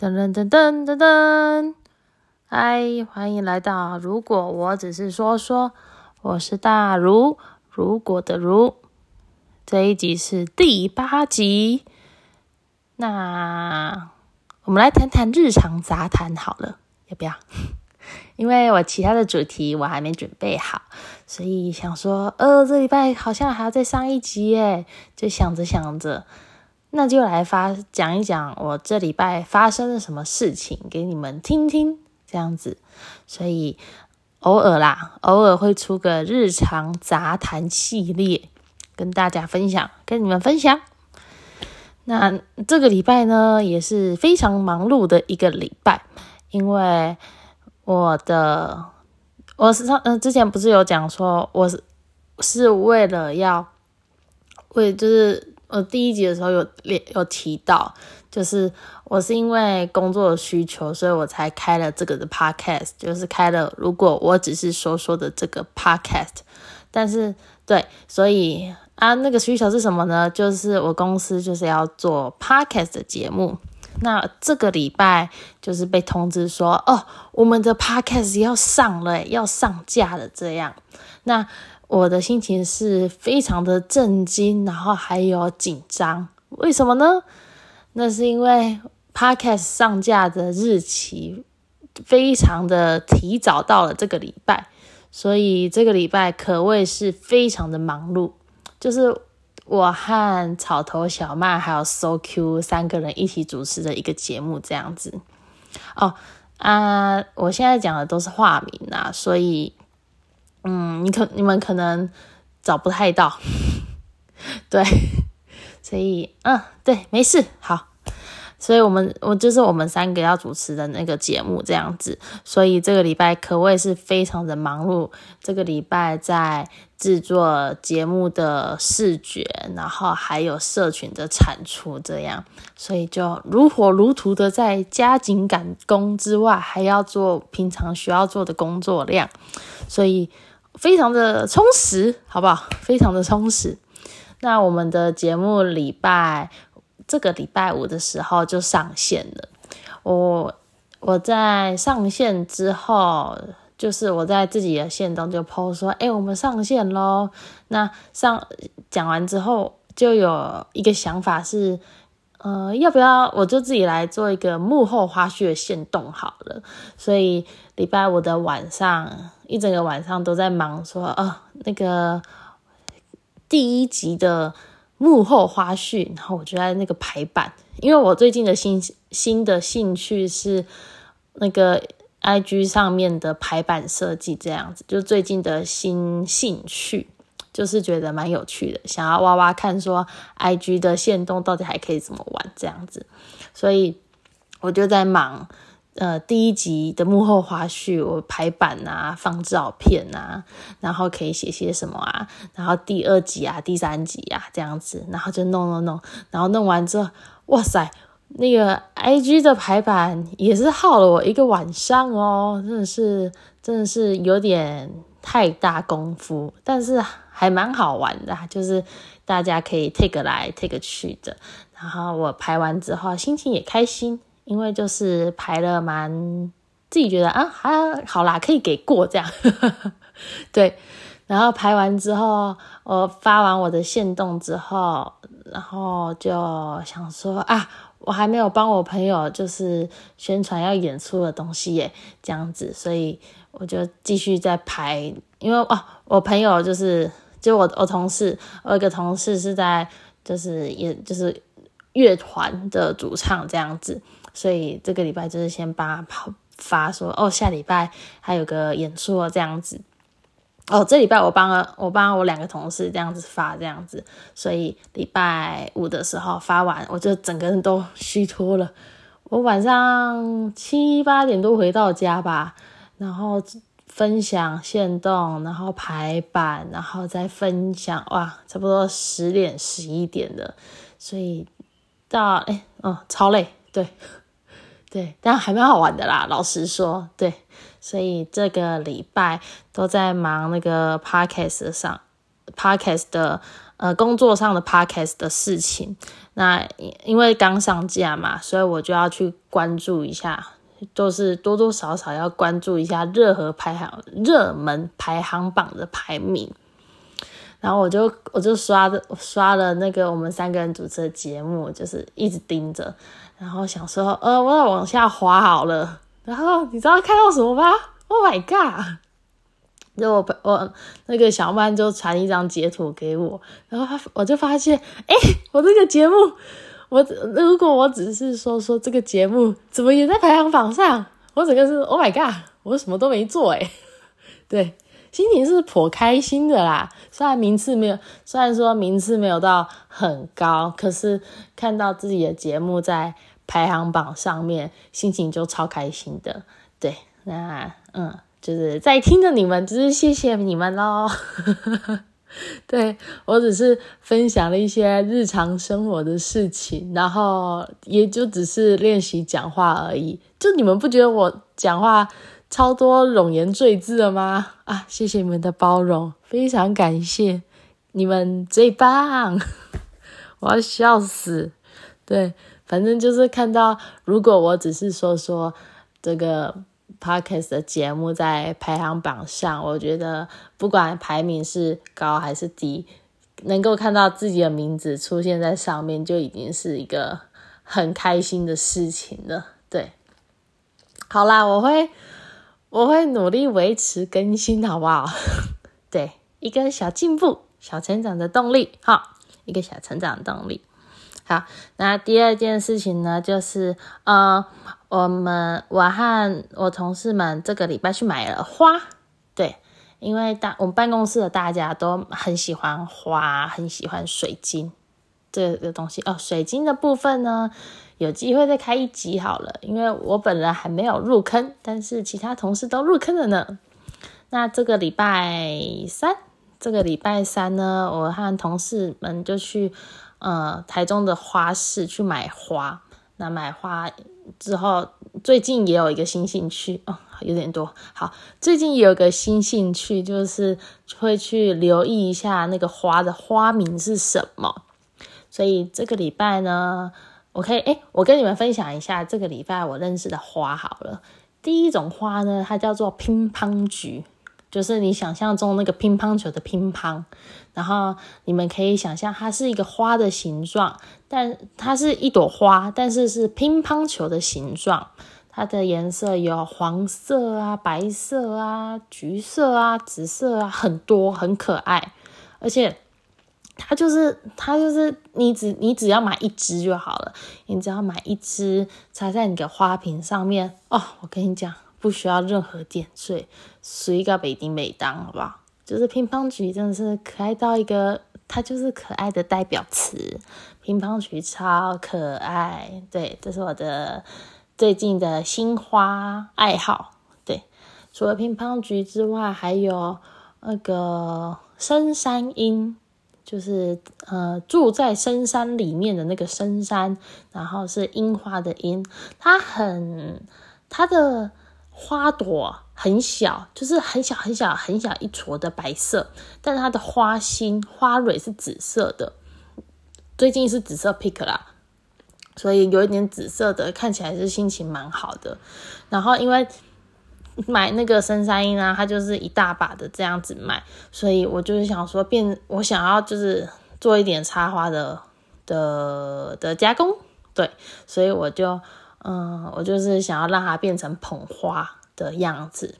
噔噔噔噔噔噔，嗨，欢迎来到。如果我只是说说，我是大如，如果的如，这一集是第八集。那我们来谈谈日常杂谈好了，要不要？因为我其他的主题我还没准备好，所以想说，呃，这礼拜好像还要再上一集耶，就想着想着。那就来发讲一讲我这礼拜发生了什么事情给你们听听，这样子。所以偶尔啦，偶尔会出个日常杂谈系列，跟大家分享，跟你们分享。那这个礼拜呢，也是非常忙碌的一个礼拜，因为我的我是上嗯之前不是有讲说，我是是为了要为就是。我第一集的时候有列有提到，就是我是因为工作的需求，所以我才开了这个的 podcast，就是开了如果我只是说说的这个 podcast，但是对，所以啊那个需求是什么呢？就是我公司就是要做 podcast 的节目，那这个礼拜就是被通知说，哦，我们的 podcast 要上了，要上架了，这样，那。我的心情是非常的震惊，然后还有紧张。为什么呢？那是因为 podcast 上架的日期非常的提早到了这个礼拜，所以这个礼拜可谓是非常的忙碌。就是我和草头小麦还有 So Q 三个人一起主持的一个节目，这样子。哦啊，我现在讲的都是化名啊，所以。嗯，你可你们可能找不太到，对，所以嗯，对，没事，好，所以我们我就是我们三个要主持的那个节目这样子，所以这个礼拜可谓是非常的忙碌。这个礼拜在制作节目的视觉，然后还有社群的产出，这样，所以就如火如荼的在加紧赶工之外，还要做平常需要做的工作量，所以。非常的充实，好不好？非常的充实。那我们的节目礼拜这个礼拜五的时候就上线了。我我在上线之后，就是我在自己的线中就 PO 说：“哎，我们上线喽。”那上讲完之后，就有一个想法是，呃，要不要我就自己来做一个幕后花絮的线动好了？所以礼拜五的晚上。一整个晚上都在忙，说啊那个第一集的幕后花絮，然后我就在那个排版，因为我最近的新新的兴趣是那个 I G 上面的排版设计，这样子，就最近的新兴趣，就是觉得蛮有趣的，想要挖挖看，说 I G 的线动到底还可以怎么玩这样子，所以我就在忙。呃，第一集的幕后花絮，我排版啊，放照片啊，然后可以写些什么啊？然后第二集啊，第三集啊，这样子，然后就弄弄弄，然后弄完之后，哇塞，那个 I G 的排版也是耗了我一个晚上哦，真的是，真的是有点太大功夫，但是还蛮好玩的，就是大家可以 take 来 take 去的，然后我排完之后，心情也开心。因为就是排了蛮自己觉得啊还好啦，可以给过这样，对。然后排完之后，我发完我的线动之后，然后就想说啊，我还没有帮我朋友就是宣传要演出的东西耶，这样子，所以我就继续在排。因为哦，我朋友就是就我我同事，我有个同事是在就是演就是乐团的主唱这样子。所以这个礼拜就是先帮他发说哦，下礼拜还有个演出哦，这样子。哦，这礼拜我帮了我帮我两个同事这样子发这样子，所以礼拜五的时候发完，我就整个人都虚脱了。我晚上七八点多回到家吧，然后分享线动，然后排版，然后再分享，哇，差不多十点十一点的，所以到哎，哦，超累，对。对，但还蛮好玩的啦。老实说，对，所以这个礼拜都在忙那个 podcast 上，podcast 的呃工作上的 podcast 的事情。那因为刚上架嘛，所以我就要去关注一下，都是多多少少要关注一下热和排行热门排行榜的排名。然后我就我就刷的刷了那个我们三个人主持的节目，就是一直盯着，然后想说，呃，我要往下滑好了。然后你知道看到什么吗？Oh my god！就我我那个小曼就传一张截图给我，然后我就发现，哎，我这个节目，我如果我只是说说这个节目怎么也在排行榜上，我整个是 Oh my god！我什么都没做哎，对。心情是颇开心的啦，虽然名次没有，虽然说名次没有到很高，可是看到自己的节目在排行榜上面，心情就超开心的。对，那嗯，就是在听着你们，只是谢谢你们喽。对我只是分享了一些日常生活的事情，然后也就只是练习讲话而已。就你们不觉得我讲话？超多冗言赘字了吗？啊，谢谢你们的包容，非常感谢你们最棒！我要笑死。对，反正就是看到，如果我只是说说这个 podcast 的节目在排行榜上，我觉得不管排名是高还是低，能够看到自己的名字出现在上面，就已经是一个很开心的事情了。对，好啦，我会。我会努力维持更新，好不好？对，一个小进步、小成长的动力，哈，一个小成长的动力。好，那第二件事情呢，就是呃，我们我和我同事们这个礼拜去买了花，对，因为大我们办公室的大家都很喜欢花，很喜欢水晶这个东西哦。水晶的部分呢？有机会再开一集好了，因为我本人还没有入坑，但是其他同事都入坑了呢。那这个礼拜三，这个礼拜三呢，我和同事们就去呃台中的花市去买花。那买花之后，最近也有一个新兴趣哦，有点多。好，最近也有个新兴趣，就是会去留意一下那个花的花名是什么。所以这个礼拜呢。我可以哎，我跟你们分享一下这个礼拜我认识的花好了。第一种花呢，它叫做乒乓菊，就是你想象中那个乒乓球的乒乓。然后你们可以想象它是一个花的形状，但它是一朵花，但是是乒乓球的形状。它的颜色有黄色啊、白色啊、橘色啊、紫色啊，很多，很可爱，而且。它就是它就是你只你只要买一支就好了，你只要买一支插在你的花瓶上面哦。我跟你讲，不需要任何点缀，随个北丁美当，好不好？就是乒乓菊真的是可爱到一个，它就是可爱的代表词。乒乓菊超可爱，对，这是我的最近的新花爱好。对，除了乒乓菊之外，还有那个深山樱。就是呃住在深山里面的那个深山，然后是樱花的樱，它很它的花朵很小，就是很小很小很小一撮的白色，但是它的花心花蕊是紫色的，最近是紫色 pick 啦，所以有一点紫色的，看起来是心情蛮好的。然后因为。买那个深山樱啊，它就是一大把的这样子卖，所以我就是想说变，我想要就是做一点插花的的的加工，对，所以我就嗯，我就是想要让它变成捧花的样子。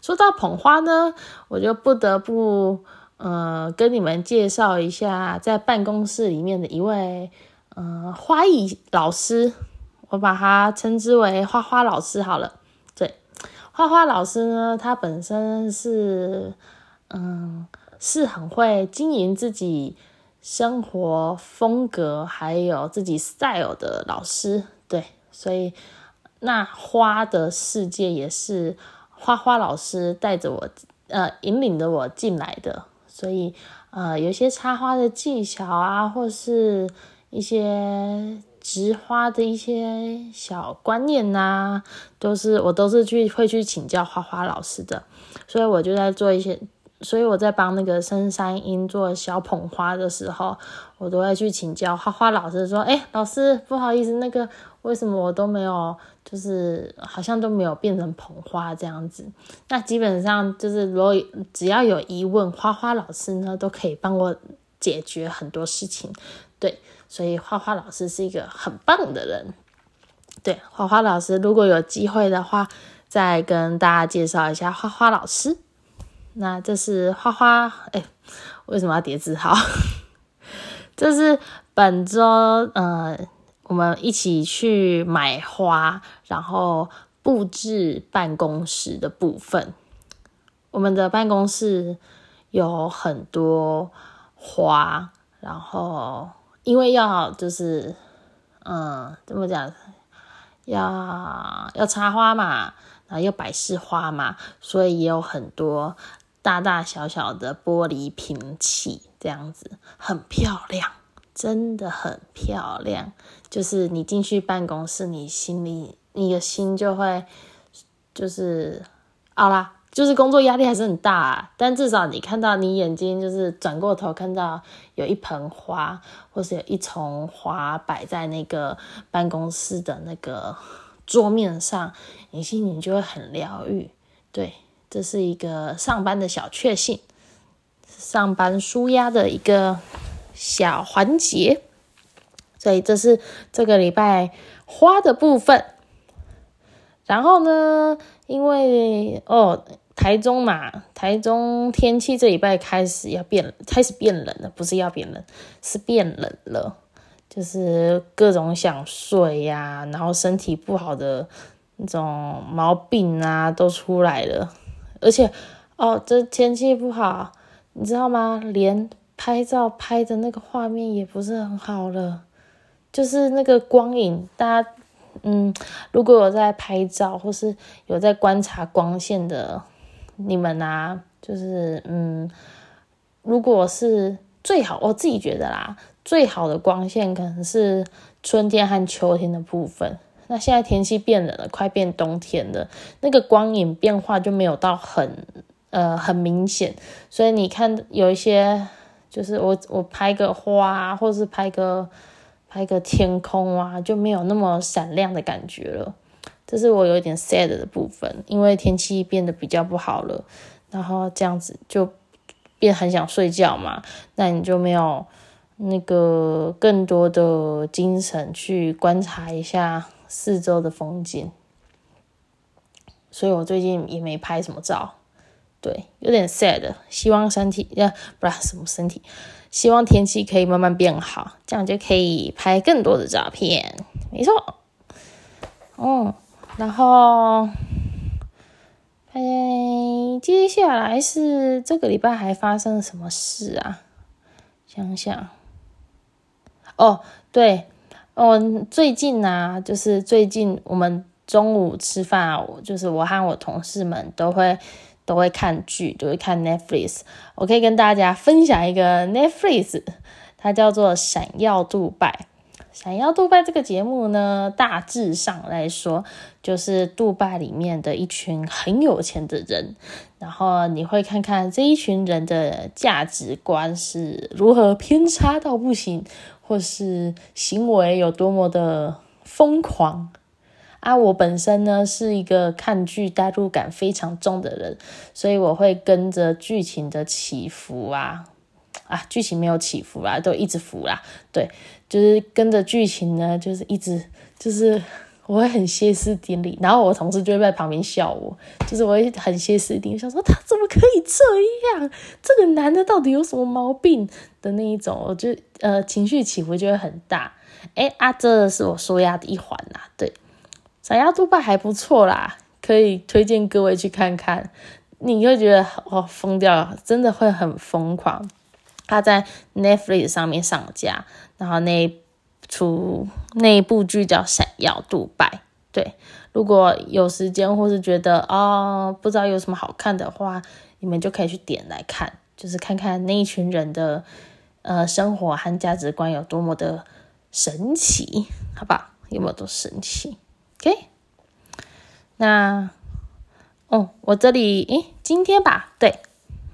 说到捧花呢，我就不得不呃跟你们介绍一下，在办公室里面的一位嗯花艺老师，我把他称之为花花老师好了。对花花老师呢，他本身是，嗯，是很会经营自己生活风格，还有自己 style 的老师，所以那花的世界也是花花老师带着我，呃，引领着我进来的，所以，呃，有些插花的技巧啊，或是一些。植花的一些小观念呐，都是我都是去会去请教花花老师的，所以我就在做一些所以我在帮那个深山樱做小捧花的时候，我都会去请教花花老师说：“哎，老师，不好意思，那个为什么我都没有，就是好像都没有变成捧花这样子？”那基本上就是如果只要有疑问，花花老师呢都可以帮我解决很多事情。对，所以花花老师是一个很棒的人。对，花花老师，如果有机会的话，再跟大家介绍一下花花老师。那这是花花，哎，为什么要叠字号？这是本周，呃，我们一起去买花，然后布置办公室的部分。我们的办公室有很多花，然后因为要就是，嗯，怎么讲？要要插花嘛，然后要摆饰花嘛，所以也有很多。大大小小的玻璃瓶器，这样子很漂亮，真的很漂亮。就是你进去办公室，你心里你的心就会就是好啦，就是工作压力还是很大，啊，但至少你看到你眼睛就是转过头看到有一盆花，或是有一丛花摆在那个办公室的那个桌面上，你心里就会很疗愈，对。这是一个上班的小确幸，上班舒压的一个小环节，所以这是这个礼拜花的部分。然后呢，因为哦，台中嘛，台中天气这礼拜开始要变，开始变冷了，不是要变冷，是变冷了，就是各种想睡呀，然后身体不好的那种毛病啊，都出来了。而且，哦，这天气不好，你知道吗？连拍照拍的那个画面也不是很好了，就是那个光影，大家，嗯，如果有在拍照或是有在观察光线的你们啊，就是，嗯，如果是最好，我自己觉得啦，最好的光线可能是春天和秋天的部分。那现在天气变冷了，快变冬天了，那个光影变化就没有到很呃很明显，所以你看有一些就是我我拍个花，或是拍个拍个天空啊，就没有那么闪亮的感觉了。这是我有点 sad 的部分，因为天气变得比较不好了，然后这样子就变很想睡觉嘛，那你就没有那个更多的精神去观察一下。四周的风景，所以我最近也没拍什么照，对，有点 sad。希望身体呀，不是什么身体，希望天气可以慢慢变好，这样就可以拍更多的照片。没错，嗯，然后，哎，接下来是这个礼拜还发生了什么事啊？想想，哦，对。哦，最近呢，就是最近我们中午吃饭啊，就是我和我同事们都会都会看剧，都会看 Netflix。我可以跟大家分享一个 Netflix，它叫做《闪耀杜拜》。《闪耀杜拜》这个节目呢，大致上来说，就是杜拜里面的一群很有钱的人，然后你会看看这一群人的价值观是如何偏差到不行。或是行为有多么的疯狂啊！我本身呢是一个看剧代入感非常重的人，所以我会跟着剧情的起伏啊啊，剧情没有起伏啦，都一直伏啦。对，就是跟着剧情呢，就是一直就是。我会很歇斯底里，然后我同事就会在旁边笑我，就是我会很歇斯底里，想说他怎么可以这样？这个男的到底有什么毛病的那一种？我就呃情绪起伏就会很大。哎啊，这是我说压的一环啦。对，闪耀杜拜还不错啦，可以推荐各位去看看。你会觉得哦疯掉了，真的会很疯狂。他在 Netflix 上面上架，然后那。出那一部剧叫《闪耀杜拜》，对，如果有时间或是觉得哦不知道有什么好看的话，你们就可以去点来看，就是看看那一群人的呃生活和价值观有多么的神奇，好吧？有没有多神奇？OK，那哦，我这里诶，今天吧，对，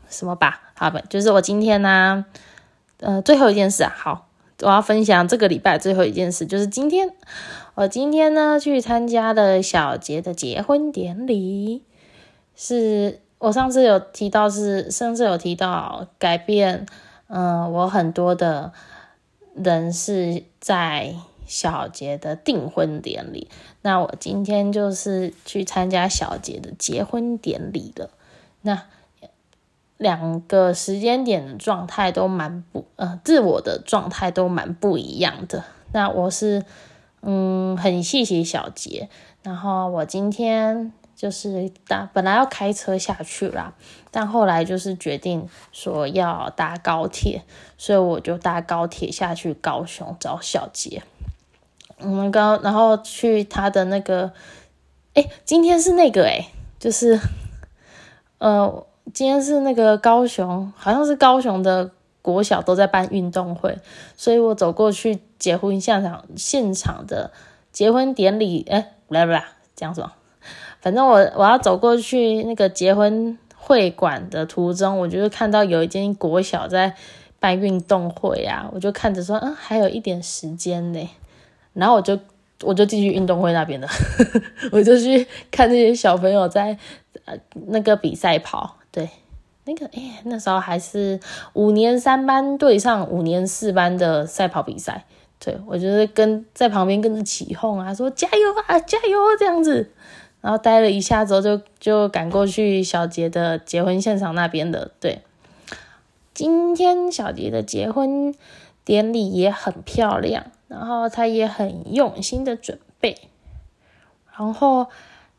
什么吧？好吧，就是我今天呢，呃，最后一件事啊，好，我要分享这个礼拜最后一件事，就是今天，我今天呢去参加了小杰的结婚典礼，是我上次有提到，是上次有提到改变，嗯，我很多的人是在。小杰的订婚典礼，那我今天就是去参加小杰的结婚典礼了。那两个时间点的状态都蛮不呃，自我的状态都蛮不一样的。那我是嗯很谢谢小杰，然后我今天就是搭本来要开车下去啦，但后来就是决定说要搭高铁，所以我就搭高铁下去高雄找小杰。我们刚然后去他的那个，哎，今天是那个哎，就是，呃，今天是那个高雄，好像是高雄的国小都在办运动会，所以我走过去结婚现场现场的结婚典礼，哎，来不来？讲什么？反正我我要走过去那个结婚会馆的途中，我就是看到有一间国小在办运动会啊，我就看着说，嗯，还有一点时间呢。然后我就我就进去运动会那边的，我就去看那些小朋友在呃那个比赛跑，对，那个哎那时候还是五年三班对上五年四班的赛跑比赛，对我就是跟在旁边跟着起哄啊，说加油啊加油这样子，然后待了一下之后就就赶过去小杰的结婚现场那边的，对，今天小杰的结婚典礼也很漂亮。然后他也很用心的准备，然后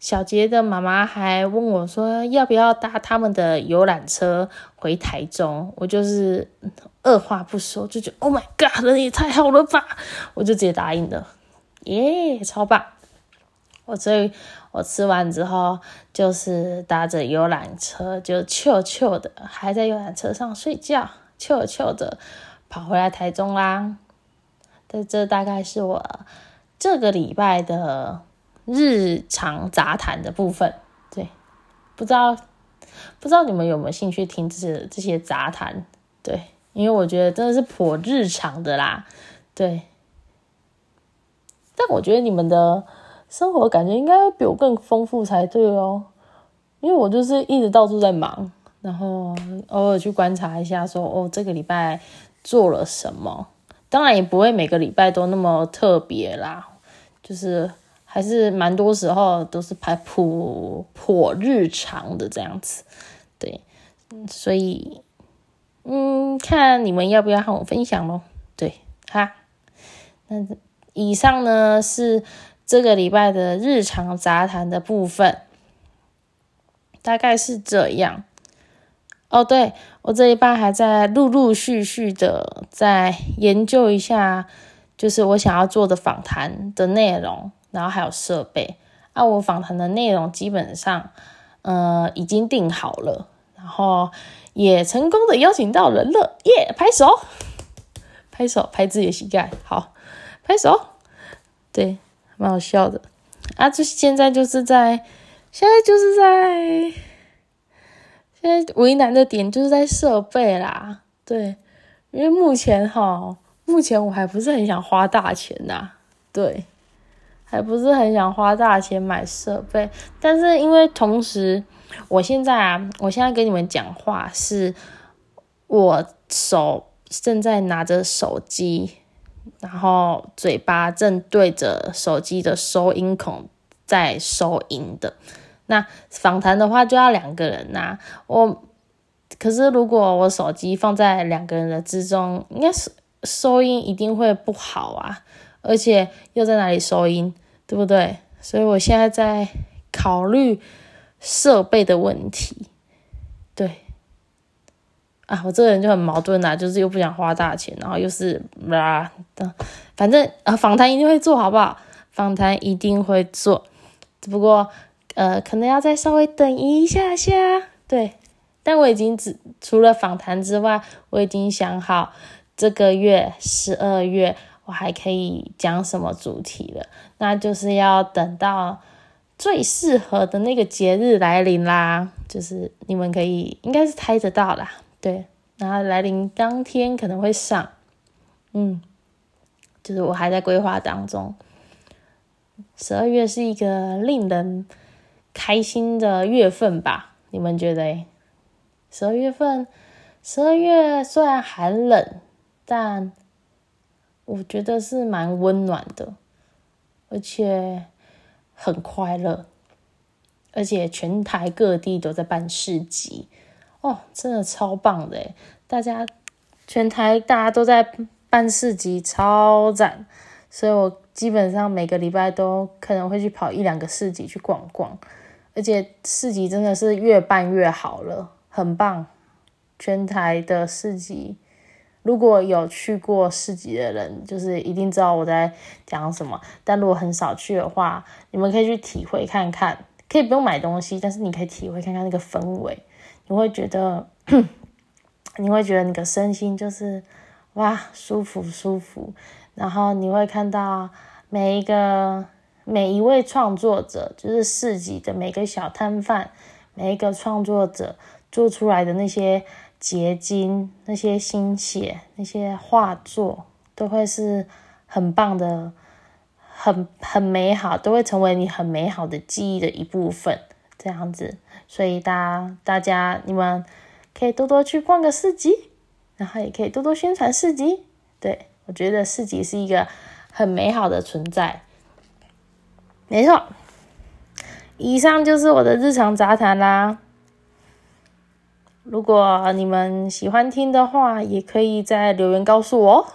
小杰的妈妈还问我说要不要搭他们的游览车回台中，我就是二话不说就觉得 Oh my God，人也太好了吧，我就直接答应了，耶，超棒！我所以，我吃完之后就是搭着游览车，就悄悄的还在游览车上睡觉，悄悄的跑回来台中啦。这这大概是我这个礼拜的日常杂谈的部分，对，不知道不知道你们有没有兴趣听这些这些杂谈？对，因为我觉得真的是颇日常的啦，对。但我觉得你们的生活感觉应该比我更丰富才对哦，因为我就是一直到处在忙，然后偶尔去观察一下，说哦这个礼拜做了什么。当然也不会每个礼拜都那么特别啦，就是还是蛮多时候都是拍普普日常的这样子，对，所以嗯，看你们要不要和我分享咯？对，哈，那以上呢是这个礼拜的日常杂谈的部分，大概是这样。哦，对我这一半还在陆陆续续的在研究一下，就是我想要做的访谈的内容，然后还有设备。啊，我访谈的内容基本上，呃，已经定好了，然后也成功的邀请到人了，耶！拍手，拍手，拍自己的膝盖，好，拍手，对，蛮好笑的。啊，就现在就是在，现在就是在。现在为难的点就是在设备啦，对，因为目前哈，目前我还不是很想花大钱呐，对，还不是很想花大钱买设备，但是因为同时，我现在啊，我现在跟你们讲话是，我手正在拿着手机，然后嘴巴正对着手机的收音孔在收音的。那访谈的话就要两个人呐，我可是如果我手机放在两个人的之中，应该是收音一定会不好啊，而且又在哪里收音，对不对？所以我现在在考虑设备的问题，对，啊，我这个人就很矛盾呐，就是又不想花大钱，然后又是啦的，反正啊，访谈一定会做好不好？访谈一定会做，只不过。呃，可能要再稍微等一下下，对。但我已经只除了访谈之外，我已经想好这个月十二月我还可以讲什么主题了。那就是要等到最适合的那个节日来临啦，就是你们可以应该是猜得到啦，对，然后来临当天可能会上，嗯，就是我还在规划当中。十二月是一个令人开心的月份吧？你们觉得？十二月份，十二月虽然寒冷，但我觉得是蛮温暖的，而且。很快乐，而且全台各地都在办市集哦，真的超棒的大家全台大家都在办市集，超赞！所以我基本上每个礼拜都可能会去跑一两个市集去逛逛，而且市集真的是越办越好了，很棒！全台的市集。如果有去过市集的人，就是一定知道我在讲什么。但如果很少去的话，你们可以去体会看看，可以不用买东西，但是你可以体会看看那个氛围，你会觉得，你会觉得你的身心就是哇舒服舒服。然后你会看到每一个每一位创作者，就是市集的每个小摊贩，每一个创作者做出来的那些。结晶那些心血那些画作都会是很棒的，很很美好，都会成为你很美好的记忆的一部分。这样子，所以大家大家你们可以多多去逛个市集，然后也可以多多宣传市集。对我觉得市集是一个很美好的存在。没错，以上就是我的日常杂谈啦。如果你们喜欢听的话，也可以在留言告诉我，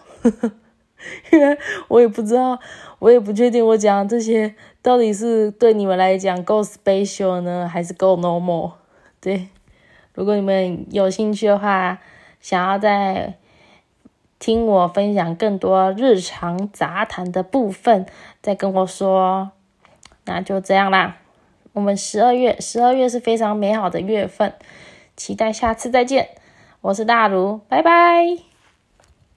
因为我也不知道，我也不确定我讲这些到底是对你们来讲够 special 呢，还是够 normal。对，如果你们有兴趣的话，想要再听我分享更多日常杂谈的部分，再跟我说，那就这样啦。我们十二月，十二月是非常美好的月份。期待下次再见，我是大如，拜拜。